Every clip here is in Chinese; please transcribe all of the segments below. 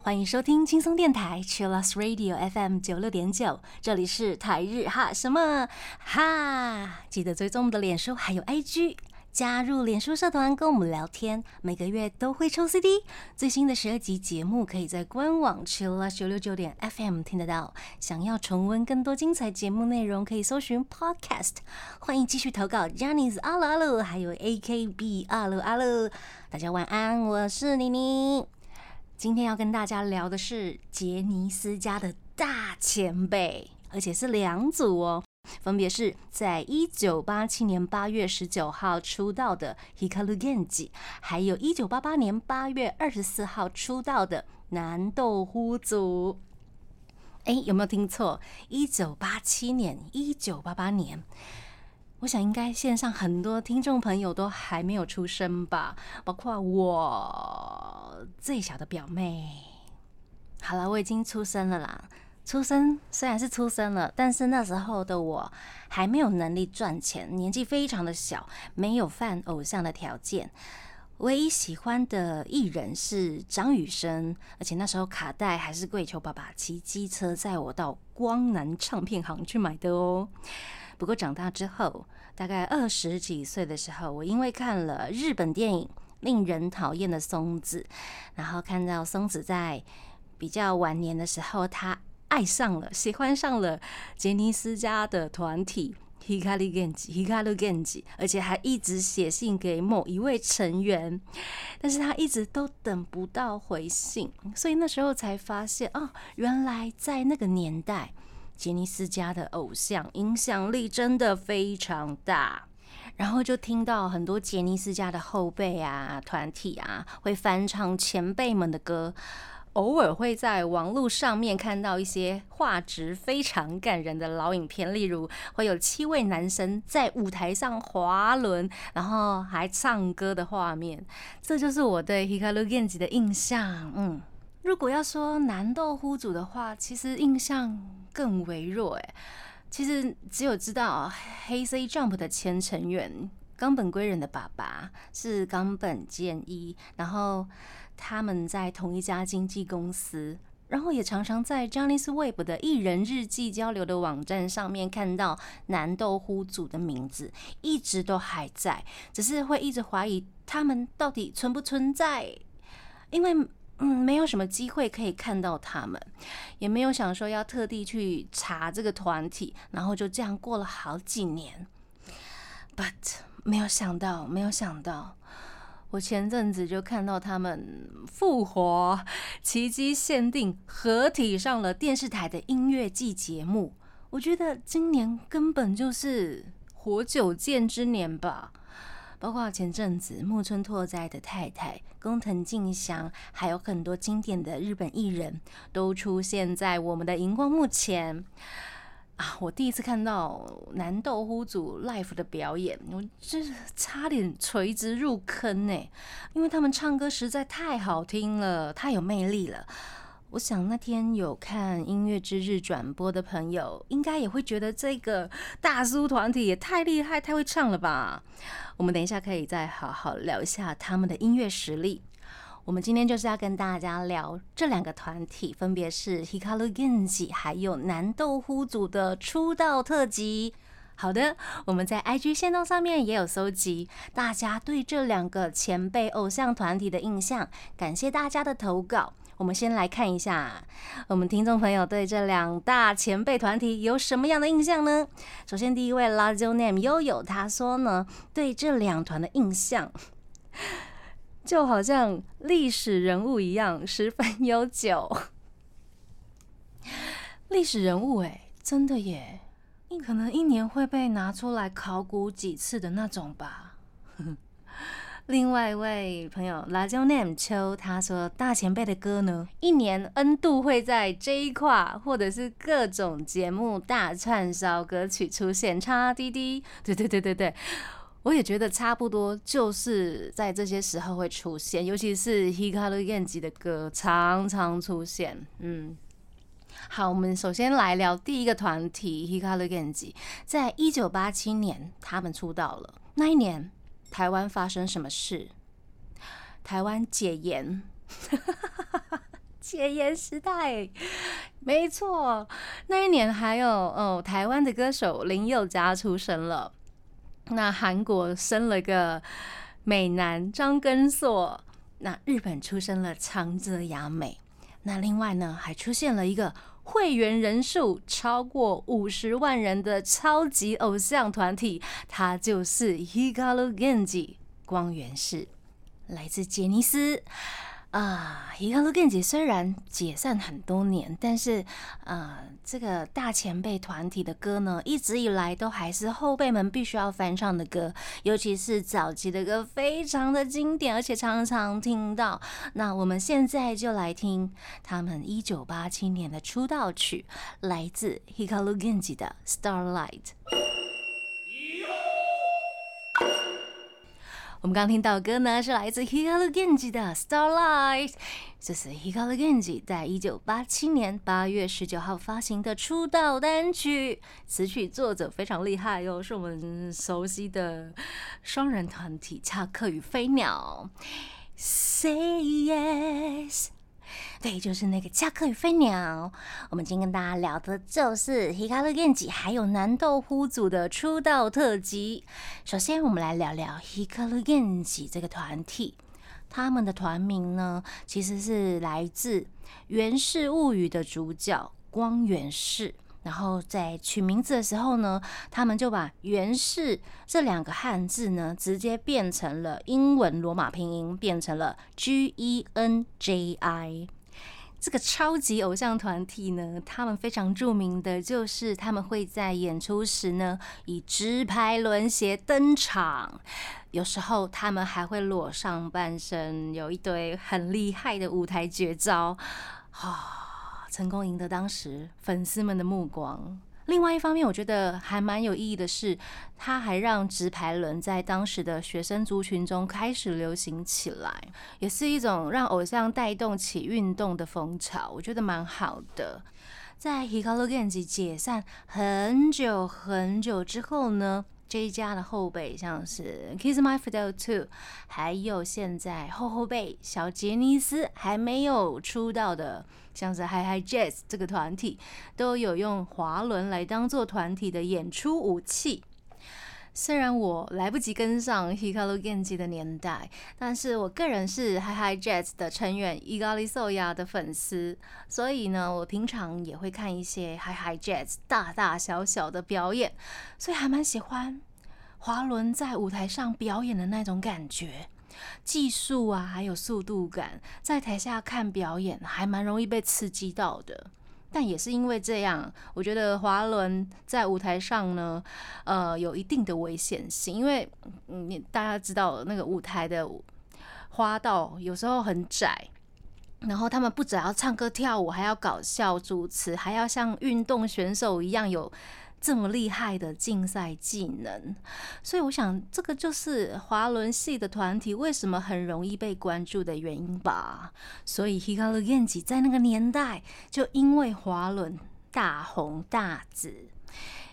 欢迎收听轻松电台 Chillus Radio FM 九六点九，这里是台日哈什么哈，记得追踪我们的脸书还有 IG。加入脸书社团跟我们聊天，每个月都会抽 CD。最新的十二集节目可以在官网 chill 九六九点 FM 听得到。想要重温更多精彩节目内容，可以搜寻 Podcast。欢迎继续投稿 j a n i c e 阿鲁阿鲁，还有 AKB 阿鲁阿鲁。大家晚安，我是妮妮。今天要跟大家聊的是杰尼斯家的大前辈，而且是两组哦。分别是在一九八七年八月十九号出道的 Hikaru Genji，还有一九八八年八月二十四号出道的南豆呼组。哎，有没有听错？一九八七年、一九八八年，我想应该线上很多听众朋友都还没有出生吧，包括我最小的表妹。好了，我已经出生了啦。出生虽然是出生了，但是那时候的我还没有能力赚钱，年纪非常的小，没有犯偶像的条件。唯一喜欢的艺人是张雨生，而且那时候卡带还是跪求爸爸骑机车载我到光南唱片行去买的哦。不过长大之后，大概二十几岁的时候，我因为看了日本电影《令人讨厌的松子》，然后看到松子在比较晚年的时候，他。爱上了，喜欢上了杰尼斯家的团体 Hikaru Genji，Hikaru Genji，而且还一直写信给某一位成员，但是他一直都等不到回信，所以那时候才发现，哦，原来在那个年代，杰尼斯家的偶像影响力真的非常大，然后就听到很多杰尼斯家的后辈啊、团体啊，会翻唱前辈们的歌。偶尔会在网络上面看到一些画质非常感人的老影片，例如会有七位男生在舞台上滑轮，然后还唱歌的画面。这就是我对 Hikaru Genji 的印象。嗯，如果要说男豆呼组的话，其实印象更微弱。诶，其实只有知道黑 C Jump 的前成员冈本圭人的爸爸是冈本健一，然后。他们在同一家经纪公司，然后也常常在 Johnny's Web 的艺人日记交流的网站上面看到南豆呼组的名字，一直都还在，只是会一直怀疑他们到底存不存在，因为嗯，没有什么机会可以看到他们，也没有想说要特地去查这个团体，然后就这样过了好几年，But 没有想到，没有想到。我前阵子就看到他们复活，奇迹限定合体上了电视台的音乐季节目。我觉得今年根本就是活久见之年吧。包括前阵子木村拓哉的太太工藤静香，还有很多经典的日本艺人都出现在我们的荧光幕前。啊！我第一次看到南豆呼组 live 的表演，我真是差点垂直入坑呢，因为他们唱歌实在太好听了，太有魅力了。我想那天有看音乐之日转播的朋友，应该也会觉得这个大叔团体也太厉害、太会唱了吧？我们等一下可以再好好聊一下他们的音乐实力。我们今天就是要跟大家聊这两个团体，分别是 Hikaru Genji 还有南豆呼组的出道特辑。好的，我们在 IG 线动上面也有搜集大家对这两个前辈偶像团体的印象，感谢大家的投稿。我们先来看一下，我们听众朋友对这两大前辈团体有什么样的印象呢？首先，第一位 Lazio Name 悠悠他说呢，对这两团的印象。就好像历史人物一样，十分悠久。历史人物哎，真的耶，可能一年会被拿出来考古几次的那种吧。另外一位朋友辣椒 name 秋，他说大前辈的歌呢，一年 N 度会在这一块或者是各种节目大串烧歌曲出现，叉滴滴，对对对对对。我也觉得差不多，就是在这些时候会出现，尤其是 Hikaru Genji 的歌常常出现。嗯，好，我们首先来聊第一个团体 Hikaru Genji，在一九八七年他们出道了。那一年台湾发生什么事？台湾解严，解严时代，没错。那一年还有哦，台湾的歌手林宥嘉出生了。那韩国生了个美男张根硕。那日本出生了长泽雅美。那另外呢，还出现了一个会员人数超过五十万人的超级偶像团体，它就是 Hikaru Genji 光源氏，来自杰尼斯。啊，Hikaru Genji 虽然解散很多年，但是呃，这个大前辈团体的歌呢，一直以来都还是后辈们必须要翻唱的歌，尤其是早期的歌，非常的经典，而且常常听到。那我们现在就来听他们一九八七年的出道曲，来自 Hikaru Genji 的《Starlight》。我们刚听到歌呢，是来自 Hikaru Genji 的 Starlight，这是 Hikaru Genji 在一九八七年八月十九号发行的出道单曲，词曲作者非常厉害哟，是我们熟悉的双人团体恰克与飞鸟。Say yes。对，就是那个《加克与飞鸟》。我们今天跟大家聊的就是 Hikaru Genji 还有南豆呼组的出道特辑。首先，我们来聊聊 Hikaru Genji 这个团体。他们的团名呢，其实是来自《源氏物语》的主角光源氏。然后在取名字的时候呢，他们就把“源氏”这两个汉字呢，直接变成了英文罗马拼音，变成了 G E N J I。这个超级偶像团体呢，他们非常著名的就是他们会在演出时呢，以直排轮鞋登场，有时候他们还会裸上半身，有一堆很厉害的舞台绝招，啊。成功赢得当时粉丝们的目光。另外一方面，我觉得还蛮有意义的是，他还让直排轮在当时的学生族群中开始流行起来，也是一种让偶像带动起运动的风潮。我觉得蛮好的。在 Hikaru Genji 解散很久很久之后呢，这一家的后辈像是 Kiss My Fidel Two，还有现在后后辈小杰尼斯还没有出道的。像是 Hi Hi Jazz 这个团体都有用滑轮来当做团体的演出武器。虽然我来不及跟上 Hikaru Genji 的年代，但是我个人是 Hi Hi Jazz 的成员 Egali Soya 的粉丝，所以呢，我平常也会看一些 Hi Hi Jazz 大大小小的表演，所以还蛮喜欢滑轮在舞台上表演的那种感觉。技术啊，还有速度感，在台下看表演还蛮容易被刺激到的。但也是因为这样，我觉得滑轮在舞台上呢，呃，有一定的危险性，因为你大家知道那个舞台的花道有时候很窄，然后他们不只要唱歌跳舞，还要搞笑主持，还要像运动选手一样有。这么厉害的竞赛技能，所以我想这个就是滑轮系的团体为什么很容易被关注的原因吧。所以 Hikaru Genji 在那个年代就因为滑轮大红大紫。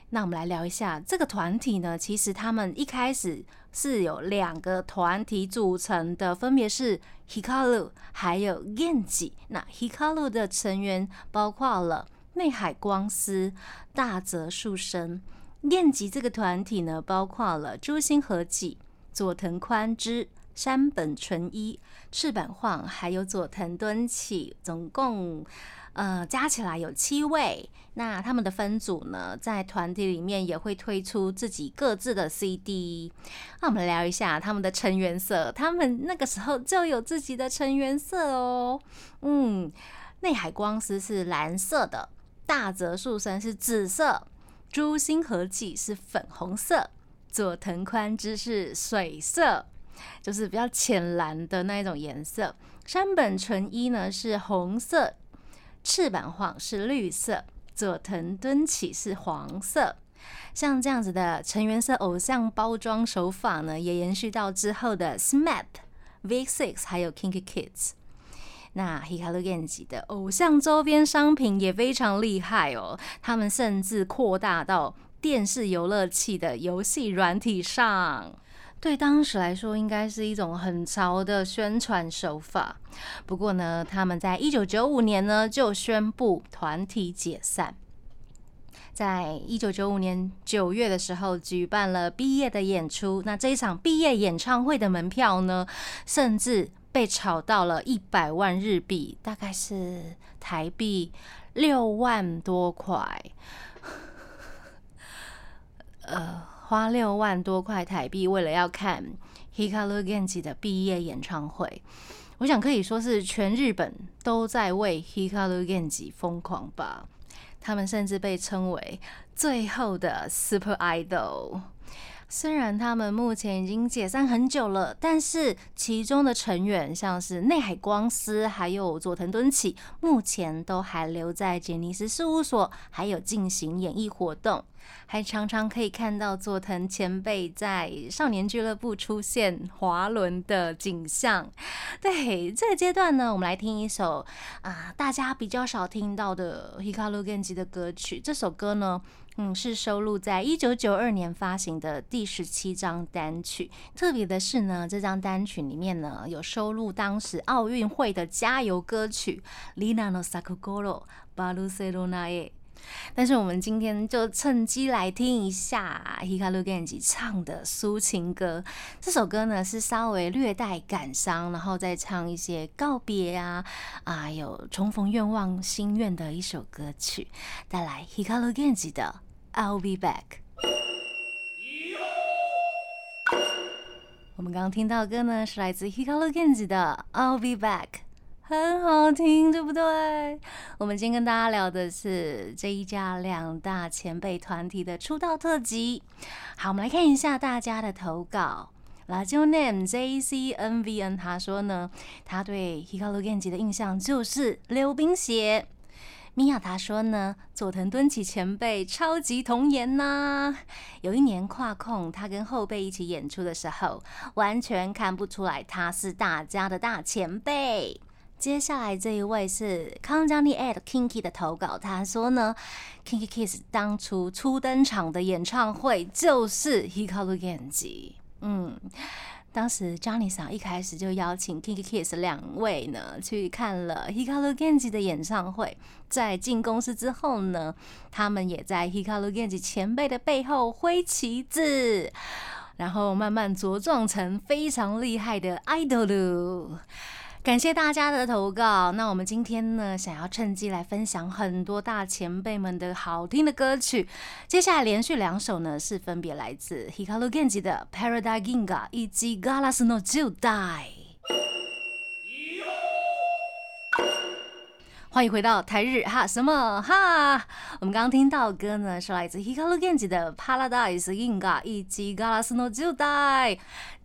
那我们来聊一下这个团体呢，其实他们一开始是有两个团体组成的，分别是 Hikaru 还有 Genji。那 Hikaru 的成员包括了。内海光司、大泽树生、练级这个团体呢，包括了朱星和纪、佐藤宽之、山本纯一、赤坂晃，还有佐藤敦启，总共呃加起来有七位。那他们的分组呢，在团体里面也会推出自己各自的 CD。那我们聊一下他们的成员色，他们那个时候就有自己的成员色哦。嗯，内海光司是蓝色的。大泽树森是紫色，朱星和纪是粉红色，佐藤宽之是水色，就是比较浅蓝的那一种颜色。山本纯一呢是红色，翅膀晃是绿色，佐藤敦启是黄色。像这样子的成员色偶像包装手法呢，也延续到之后的 SMAP、V6 还有 Kinky Kids。那 Hikaru Genji 的偶像周边商品也非常厉害哦，他们甚至扩大到电视游乐器的游戏软体上。对当时来说，应该是一种很潮的宣传手法。不过呢，他们在一九九五年呢就宣布团体解散。在一九九五年九月的时候，举办了毕业的演出。那这一场毕业演唱会的门票呢，甚至被炒到了一百万日币，大概是台币六万多块。呃。花六万多块台币，为了要看 Hikaru Genji 的毕业演唱会，我想可以说是全日本都在为 Hikaru Genji 疯狂吧。他们甚至被称为最后的 Super Idol。虽然他们目前已经解散很久了，但是其中的成员像是内海光司还有佐藤敦启，目前都还留在杰尼斯事务所，还有进行演艺活动。还常常可以看到佐藤前辈在少年俱乐部出现滑轮的景象。对这个阶段呢，我们来听一首啊，大家比较少听到的 Hikaru Genji 的歌曲。这首歌呢，嗯，是收录在一九九二年发行的第十七张单曲。特别的是呢，这张单曲里面呢，有收录当时奥运会的加油歌曲《Lina no Sakugoro Barcelona》。但是我们今天就趁机来听一下 Hikaru Genji 唱的抒情歌。这首歌呢是稍微略带感伤，然后再唱一些告别啊啊有重逢愿望心愿的一首歌曲。带来 Hikaru Genji 的 I'll Be Back。我们刚刚听到的歌呢是来自 Hikaru Genji 的 I'll Be Back。很好听，对不对？我们今天跟大家聊的是这一家两大前辈团体的出道特辑。好，我们来看一下大家的投稿。La Jo Name J C N V N 他说呢，他对 Hikaru Genji 的印象就是溜冰鞋。米娅他说呢，佐藤敦起前辈超级童颜呐。有一年跨控，他跟后辈一起演出的时候，完全看不出来他是大家的大前辈。接下来这一位是康江尼 at Kinky 的投稿，他说呢，Kinky Kiss 当初初登场的演唱会就是 Hikaru Genji。嗯，当时 Johnny 桑一开始就邀请 Kinky Kiss 两位呢去看了 Hikaru Genji 的演唱会，在进公司之后呢，他们也在 Hikaru Genji 前辈的背后挥旗子，然后慢慢茁壮成非常厉害的 idol。感谢大家的投稿。那我们今天呢，想要趁机来分享很多大前辈们的好听的歌曲。接下来连续两首呢，是分别来自 Hikaru Genji 的《Paradise Ginga》以及《Galas no Judai》。欢迎回到台日哈什么哈？我们刚刚听到歌呢，是来自 Hikaru Genji 的《Paradise Inga》以及《Galas no Judai》。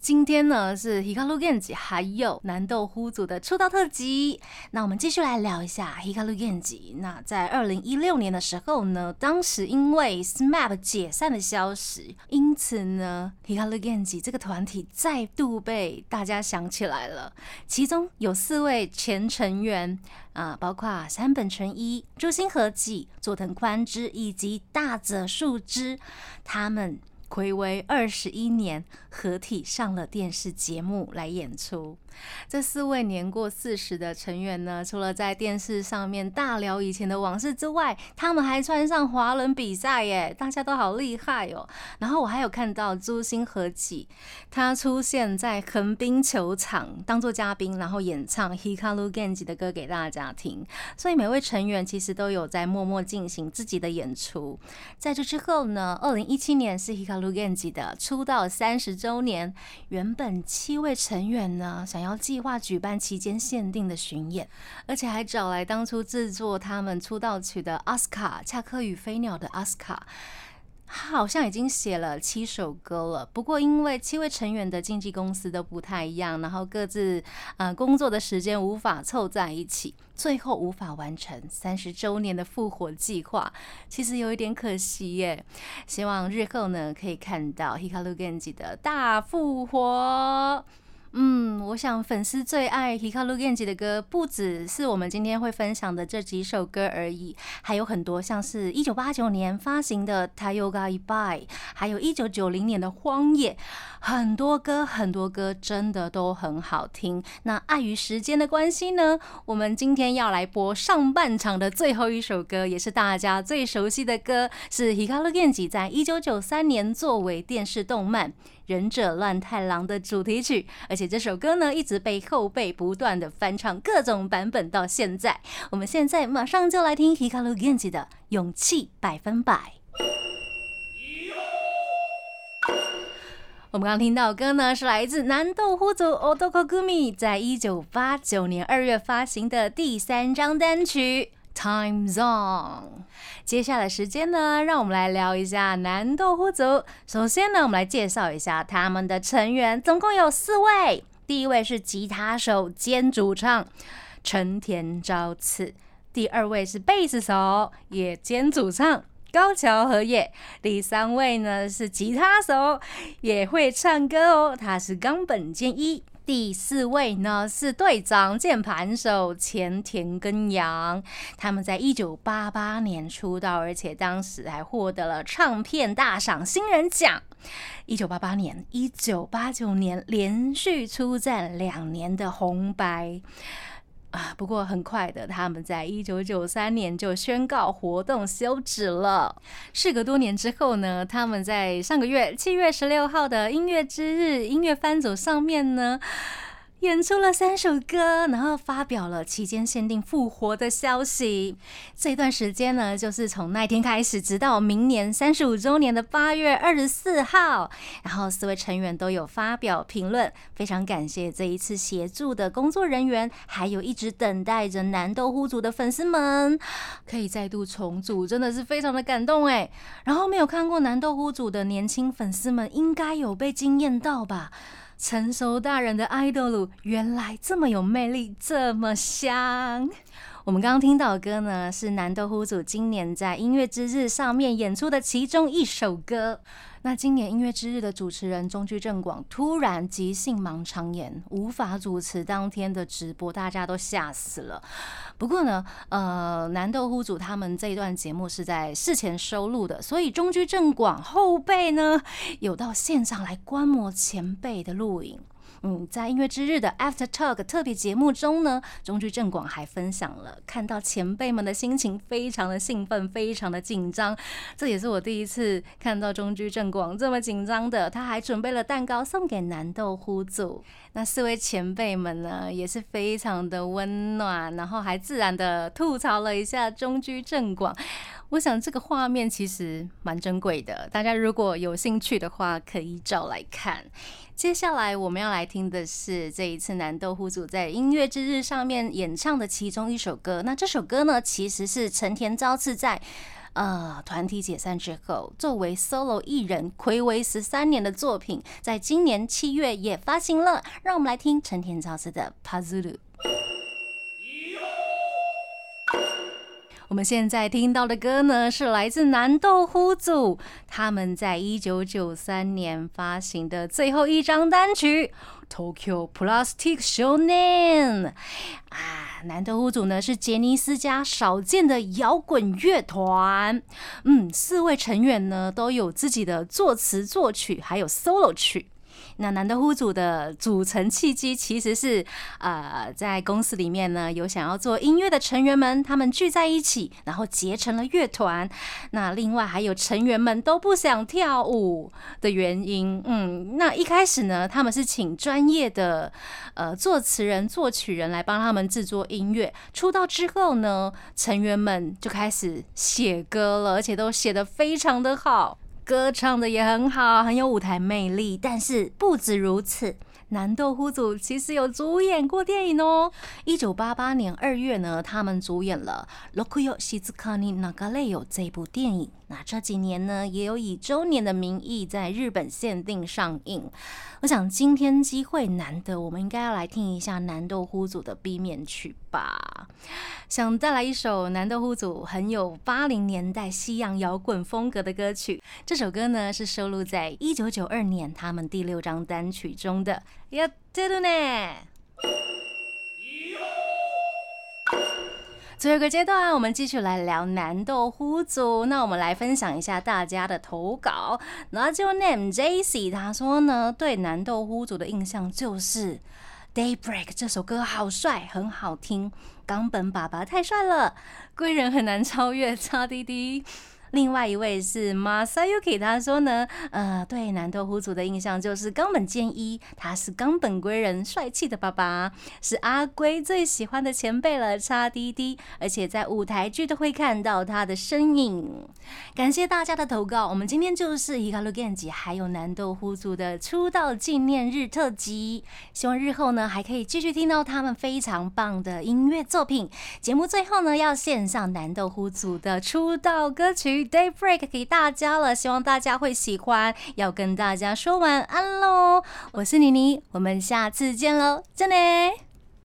今天呢是 Hikaru Genji 还有南豆呼组的出道特辑，那我们继续来聊一下 Hikaru Genji。那在二零一六年的时候呢，当时因为 SMAP 解散的消息，因此呢 Hikaru Genji 这个团体再度被大家想起来了。其中有四位前成员啊，包括山本纯一、朱星和纪、佐藤宽之以及大泽树之，他们。暌违二十一年，合体上了电视节目来演出。这四位年过四十的成员呢，除了在电视上面大聊以前的往事之外，他们还穿上滑轮比赛耶，大家都好厉害哦。然后我还有看到朱星和纪，他出现在横滨球场当做嘉宾，然后演唱 Hikaru Genji 的歌给大家听。所以每位成员其实都有在默默进行自己的演出。在这之后呢，二零一七年是 Hikaru Genji 的出道三十周年，原本七位成员呢想要。要计划举办期间限定的巡演，而且还找来当初制作他们出道曲的阿斯卡《恰克与飞鸟》的阿斯卡。他好像已经写了七首歌了，不过因为七位成员的经纪公司都不太一样，然后各自呃工作的时间无法凑在一起，最后无法完成三十周年的复活计划，其实有一点可惜耶。希望日后呢可以看到 Hikaru Genji 的大复活。嗯，我想粉丝最爱 Hikaru Genji 的歌，不只是我们今天会分享的这几首歌而已，还有很多，像是一九八九年发行的《Tayoga i By》，还有一九九零年的《荒野》，很多歌，很多歌真的都很好听。那碍于时间的关系呢，我们今天要来播上半场的最后一首歌，也是大家最熟悉的歌，是 Hikaru Genji 在一九九三年作为电视动漫。忍者乱太郎的主题曲，而且这首歌呢一直被后辈不断的翻唱各种版本到现在。我们现在马上就来听 Hikaru Genji 的《勇气百分百》。我们刚刚听到歌呢是来自南豆腐组 Otokogumi 在一九八九年二月发行的第三张单曲。Time Zone，接下来时间呢，让我们来聊一下南豆腐组。首先呢，我们来介绍一下他们的成员，总共有四位。第一位是吉他手兼主唱成田昭次，第二位是贝斯手也兼主唱高桥和也，第三位呢是吉他手也会唱歌哦，他是冈本健一。第四位呢是队长键盘手前田根阳，他们在一九八八年出道，而且当时还获得了唱片大赏新人奖。一九八八年、一九八九年连续出战两年的红白。啊，不过很快的，他们在一九九三年就宣告活动休止了。事隔多年之后呢，他们在上个月七月十六号的音乐之日音乐翻组上面呢。演出了三首歌，然后发表了期间限定复活的消息。这段时间呢，就是从那天开始，直到明年三十五周年的八月二十四号。然后四位成员都有发表评论，非常感谢这一次协助的工作人员，还有一直等待着南豆腐组的粉丝们，可以再度重组，真的是非常的感动哎。然后没有看过南豆腐组的年轻粉丝们，应该有被惊艳到吧？成熟大人的爱豆鲁原来这么有魅力，这么香。我们刚刚听到的歌呢，是南豆腐组今年在音乐之日上面演出的其中一首歌。那今年音乐之日的主持人中居正广突然急性盲肠炎，无法主持当天的直播，大家都吓死了。不过呢，呃，南豆腐组他们这一段节目是在事前收录的，所以中居正广后辈呢有到现场来观摩前辈的录影。嗯，在音乐之日的 After Talk 特别节目中呢，中居正广还分享了看到前辈们的心情，非常的兴奋，非常的紧张。这也是我第一次看到中居正广这么紧张的。他还准备了蛋糕送给南豆呼组。那四位前辈们呢，也是非常的温暖，然后还自然的吐槽了一下中居正广。我想这个画面其实蛮珍贵的，大家如果有兴趣的话，可以找来看。接下来我们要来听的是这一次南豆户主在音乐之日上面演唱的其中一首歌。那这首歌呢，其实是成田昭次在呃团体解散之后，作为 solo 艺人暌违十三年的作品，在今年七月也发行了。让我们来听成田昭次的《Puzzle》。我们现在听到的歌呢，是来自南豆呼组，他们在一九九三年发行的最后一张单曲《Tokyo Plastic Shonen》啊。南豆腐组呢是杰尼斯家少见的摇滚乐团，嗯，四位成员呢都有自己的作词作曲，还有 solo 曲。那南德呼组的组成契机其实是，呃，在公司里面呢有想要做音乐的成员们，他们聚在一起，然后结成了乐团。那另外还有成员们都不想跳舞的原因，嗯，那一开始呢，他们是请专业的呃作词人、作曲人来帮他们制作音乐。出道之后呢，成员们就开始写歌了，而且都写得非常的好。歌唱的也很好，很有舞台魅力。但是不止如此，南豆呼组其实有主演过电影哦。一九八八年二月呢，他们主演了《Lokuyo Shizukani Nagaleyo》这部电影。那这几年呢，也有以周年的名义在日本限定上映。我想今天机会难得，我们应该要来听一下南豆呼组的 B 面曲吧。想带来一首南豆呼组很有八零年代西洋摇滚风格的歌曲。这首歌呢是收录在一九九二年他们第六张单曲中的。やってるね。 最后一个阶段，我们继续来聊南豆呼组。那我们来分享一下大家的投稿。那就 name Jacy，他说呢，对南豆呼组的印象就是《Daybreak》这首歌好帅，很好听。冈本爸爸太帅了，贵人很难超越，差滴滴。另外一位是 Masayuki，他说呢，呃，对南豆虎组的印象就是冈本健一，他是冈本归人，帅气的爸爸，是阿龟最喜欢的前辈了，叉滴滴，而且在舞台剧都会看到他的身影。感谢大家的投稿，我们今天就是伊卡鲁 Genji 还有南豆虎组的出道纪念日特辑，希望日后呢还可以继续听到他们非常棒的音乐作品。节目最后呢要献上南豆虎组的出道歌曲。Daybreak 给大家了，希望大家会喜欢。要跟大家说晚安喽，我是妮妮，我们下次见喽，真的。